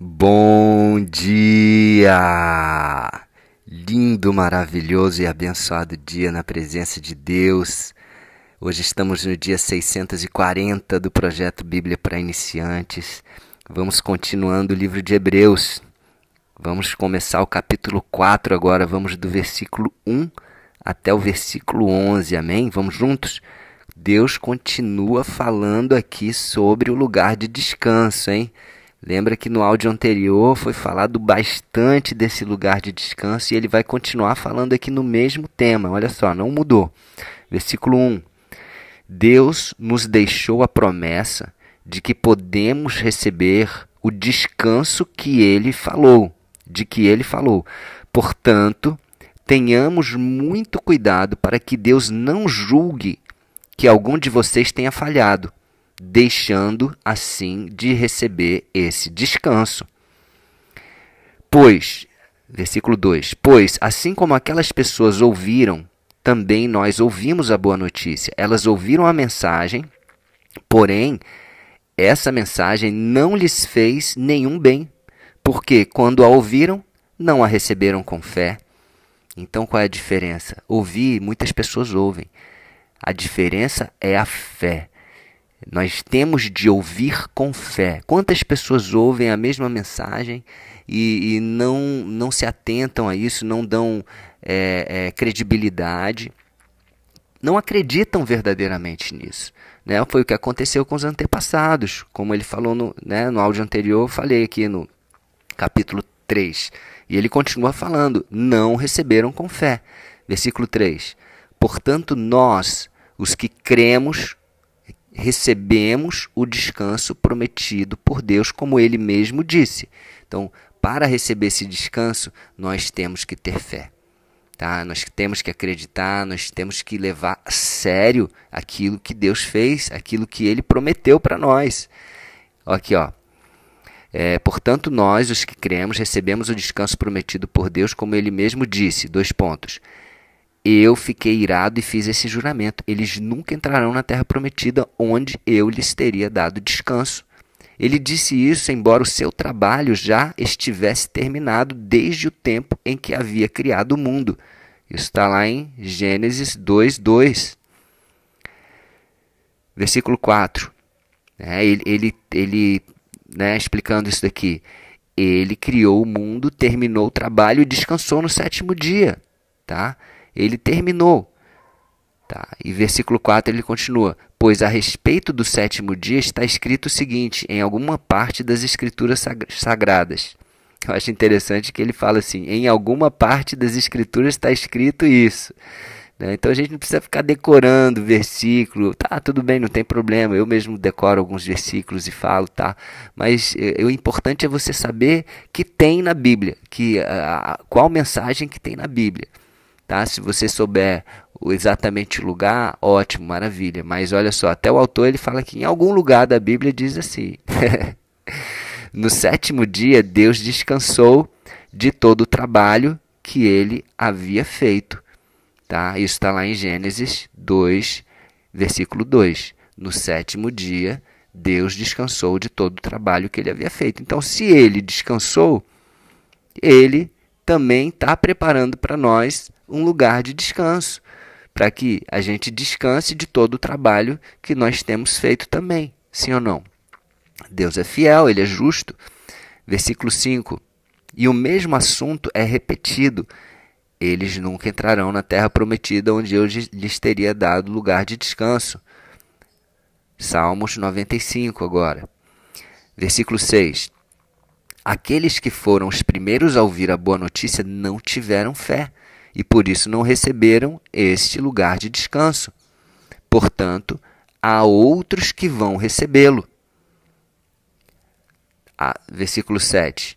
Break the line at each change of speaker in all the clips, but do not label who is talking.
Bom dia! Lindo, maravilhoso e abençoado dia na presença de Deus. Hoje estamos no dia 640 do projeto Bíblia para Iniciantes. Vamos continuando o livro de Hebreus. Vamos começar o capítulo 4 agora. Vamos do versículo 1 até o versículo 11. Amém? Vamos juntos? Deus continua falando aqui sobre o lugar de descanso, hein? Lembra que no áudio anterior foi falado bastante desse lugar de descanso e ele vai continuar falando aqui no mesmo tema. Olha só, não mudou. Versículo 1. Deus nos deixou a promessa de que podemos receber o descanso que ele falou, de que ele falou. Portanto, tenhamos muito cuidado para que Deus não julgue que algum de vocês tenha falhado deixando assim de receber esse descanso. Pois, versículo 2: Pois, assim como aquelas pessoas ouviram, também nós ouvimos a boa notícia. Elas ouviram a mensagem, porém, essa mensagem não lhes fez nenhum bem, porque quando a ouviram, não a receberam com fé. Então, qual é a diferença? Ouvir, muitas pessoas ouvem. A diferença é a fé. Nós temos de ouvir com fé. Quantas pessoas ouvem a mesma mensagem e, e não, não se atentam a isso, não dão é, é, credibilidade, não acreditam verdadeiramente nisso. Né? Foi o que aconteceu com os antepassados, como ele falou no, né, no áudio anterior, falei aqui no capítulo 3. E ele continua falando: não receberam com fé. Versículo 3. Portanto, nós, os que cremos, recebemos o descanso prometido por Deus, como ele mesmo disse. Então, para receber esse descanso, nós temos que ter fé. Tá? Nós temos que acreditar, nós temos que levar a sério aquilo que Deus fez, aquilo que ele prometeu para nós. Aqui, ó. É, portanto, nós, os que cremos, recebemos o descanso prometido por Deus, como ele mesmo disse. Dois pontos eu fiquei irado e fiz esse juramento. Eles nunca entrarão na terra prometida, onde eu lhes teria dado descanso. Ele disse isso, embora o seu trabalho já estivesse terminado desde o tempo em que havia criado o mundo. Isso está lá em Gênesis 2, 2. Versículo 4. É, ele, ele, ele né, explicando isso daqui. Ele criou o mundo, terminou o trabalho e descansou no sétimo dia. Tá? Ele terminou. Tá? E versículo 4 ele continua: Pois a respeito do sétimo dia está escrito o seguinte, em alguma parte das escrituras sagradas. Eu acho interessante que ele fala assim: em alguma parte das escrituras está escrito isso. Né? Então a gente não precisa ficar decorando versículo, tá? Tudo bem, não tem problema. Eu mesmo decoro alguns versículos e falo, tá? Mas eh, o importante é você saber que tem na Bíblia, que a, qual mensagem que tem na Bíblia. Tá? Se você souber exatamente o lugar, ótimo, maravilha. Mas olha só, até o autor ele fala que em algum lugar da Bíblia diz assim: No sétimo dia, Deus descansou de todo o trabalho que ele havia feito. Tá? Isso está lá em Gênesis 2, versículo 2. No sétimo dia, Deus descansou de todo o trabalho que ele havia feito. Então, se ele descansou, ele também está preparando para nós um lugar de descanso, para que a gente descanse de todo o trabalho que nós temos feito também. Sim ou não? Deus é fiel, ele é justo. Versículo 5. E o mesmo assunto é repetido. Eles nunca entrarão na terra prometida onde eu lhes teria dado lugar de descanso. Salmos 95 agora. Versículo 6. Aqueles que foram os primeiros a ouvir a boa notícia não tiveram fé e por isso não receberam este lugar de descanso. Portanto, há outros que vão recebê-lo. Ah, versículo 7.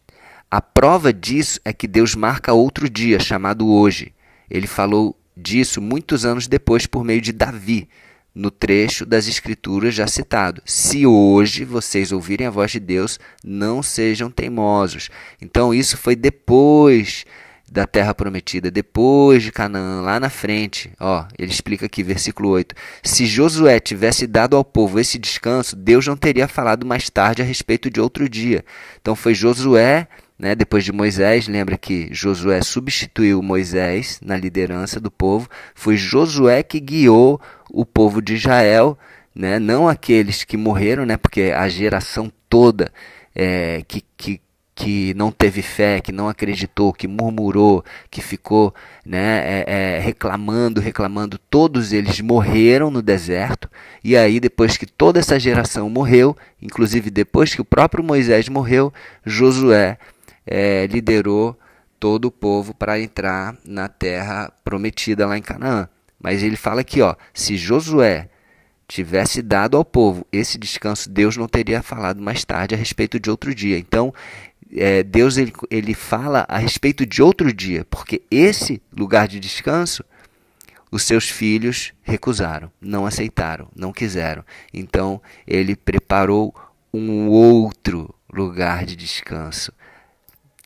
A prova disso é que Deus marca outro dia, chamado hoje. Ele falou disso muitos anos depois por meio de Davi, no trecho das Escrituras já citado. Se hoje vocês ouvirem a voz de Deus, não sejam teimosos. Então, isso foi depois da terra prometida, depois de Canaã, lá na frente. Ó, ele explica aqui, versículo 8. Se Josué tivesse dado ao povo esse descanso, Deus não teria falado mais tarde a respeito de outro dia. Então foi Josué, né, depois de Moisés, lembra que Josué substituiu Moisés na liderança do povo. Foi Josué que guiou o povo de Israel, né, não aqueles que morreram, né, porque a geração toda é, que, que que não teve fé, que não acreditou, que murmurou, que ficou né, é, é, reclamando, reclamando, todos eles morreram no deserto. E aí, depois que toda essa geração morreu, inclusive depois que o próprio Moisés morreu, Josué é, liderou todo o povo para entrar na terra prometida lá em Canaã. Mas ele fala aqui, ó, se Josué tivesse dado ao povo esse descanso, Deus não teria falado mais tarde a respeito de outro dia. Então, é, Deus ele, ele fala a respeito de outro dia, porque esse lugar de descanso os seus filhos recusaram, não aceitaram, não quiseram. Então ele preparou um outro lugar de descanso.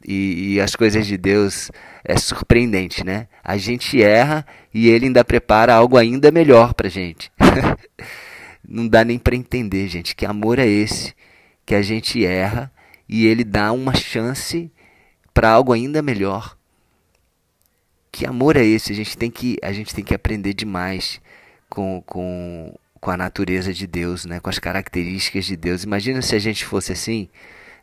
E, e, as coisas de Deus é surpreendente, né? A gente erra e ele ainda prepara algo ainda melhor para gente. não dá nem para entender, gente, que amor é esse que a gente erra e ele dá uma chance para algo ainda melhor. Que amor é esse? A gente tem que, a gente tem que aprender demais com, com, com a natureza de Deus, né? com as características de Deus. Imagina se a gente fosse assim,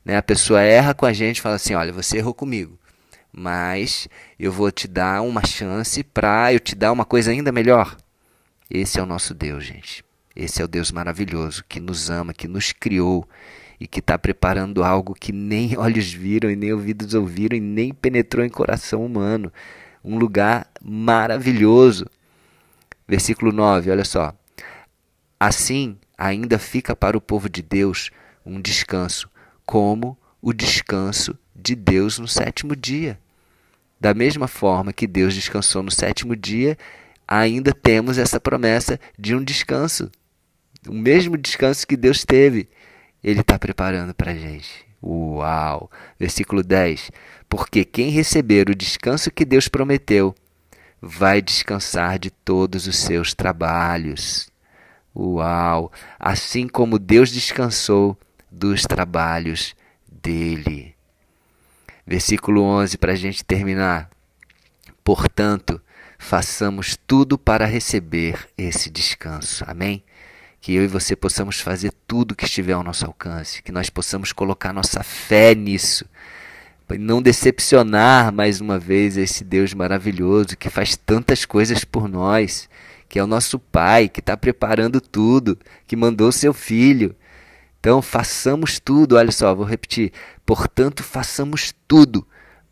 né? a pessoa erra com a gente fala assim, olha, você errou comigo, mas eu vou te dar uma chance para eu te dar uma coisa ainda melhor. Esse é o nosso Deus, gente. Esse é o Deus maravilhoso que nos ama, que nos criou e que está preparando algo que nem olhos viram e nem ouvidos ouviram e nem penetrou em coração humano. Um lugar maravilhoso. Versículo 9, olha só. Assim ainda fica para o povo de Deus um descanso, como o descanso de Deus no sétimo dia. Da mesma forma que Deus descansou no sétimo dia, ainda temos essa promessa de um descanso. O mesmo descanso que Deus teve ele está preparando para a gente. Uau! Versículo 10: Porque quem receber o descanso que Deus prometeu, vai descansar de todos os seus trabalhos. Uau! Assim como Deus descansou dos trabalhos dele. Versículo 11, para a gente terminar. Portanto, façamos tudo para receber esse descanso. Amém? Que eu e você possamos fazer tudo que estiver ao nosso alcance, que nós possamos colocar nossa fé nisso, para não decepcionar mais uma vez esse Deus maravilhoso que faz tantas coisas por nós, que é o nosso Pai, que está preparando tudo, que mandou seu Filho. Então, façamos tudo, olha só, vou repetir. Portanto, façamos tudo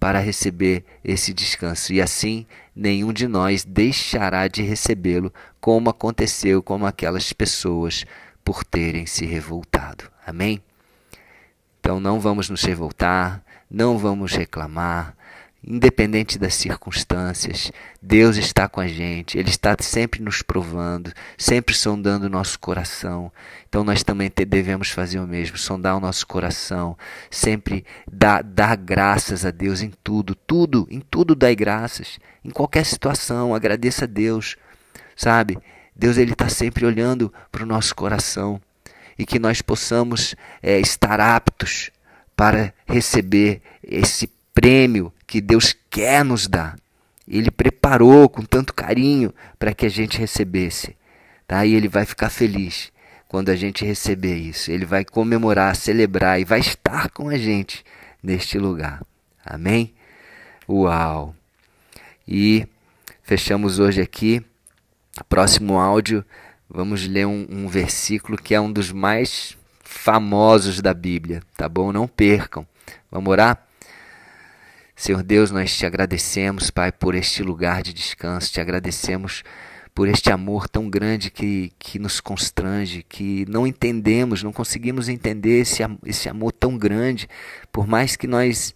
para receber esse descanso, e assim nenhum de nós deixará de recebê-lo, como aconteceu com aquelas pessoas por terem se revoltado. Amém? Então não vamos nos revoltar, não vamos reclamar, independente das circunstâncias, Deus está com a gente, Ele está sempre nos provando, sempre sondando o nosso coração. Então nós também devemos fazer o mesmo, sondar o nosso coração, sempre dar, dar graças a Deus em tudo, tudo, em tudo dai graças, em qualquer situação, agradeça a Deus, sabe? Deus ele está sempre olhando para o nosso coração e que nós possamos é, estar aptos para receber esse prêmio que Deus quer nos dar. Ele preparou com tanto carinho para que a gente recebesse. Tá? E ele vai ficar feliz quando a gente receber isso. Ele vai comemorar, celebrar e vai estar com a gente neste lugar. Amém? Uau! E fechamos hoje aqui. Próximo áudio, vamos ler um, um versículo que é um dos mais famosos da Bíblia, tá bom? Não percam. Vamos orar? Senhor Deus, nós te agradecemos, Pai, por este lugar de descanso, te agradecemos por este amor tão grande que, que nos constrange, que não entendemos, não conseguimos entender esse, esse amor tão grande, por mais que nós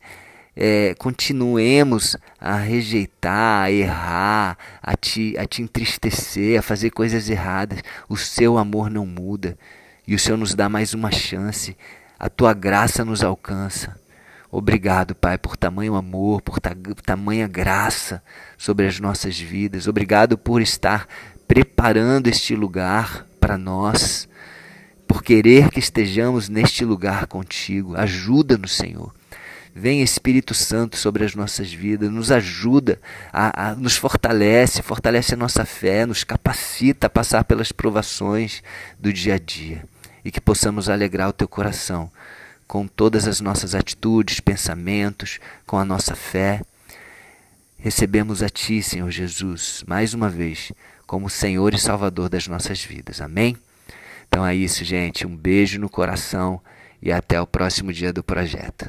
é, continuemos a rejeitar, a errar, a te, a te entristecer, a fazer coisas erradas, o seu amor não muda. E o Senhor nos dá mais uma chance, a tua graça nos alcança. Obrigado, Pai, por tamanho amor, por ta tamanha graça sobre as nossas vidas. Obrigado por estar preparando este lugar para nós, por querer que estejamos neste lugar contigo. Ajuda-nos, Senhor. Vem Espírito Santo sobre as nossas vidas, nos ajuda, a, a, nos fortalece, fortalece a nossa fé, nos capacita a passar pelas provações do dia a dia e que possamos alegrar o teu coração com todas as nossas atitudes, pensamentos, com a nossa fé. Recebemos a Ti, Senhor Jesus, mais uma vez, como Senhor e Salvador das nossas vidas. Amém? Então é isso, gente. Um beijo no coração e até o próximo dia do projeto.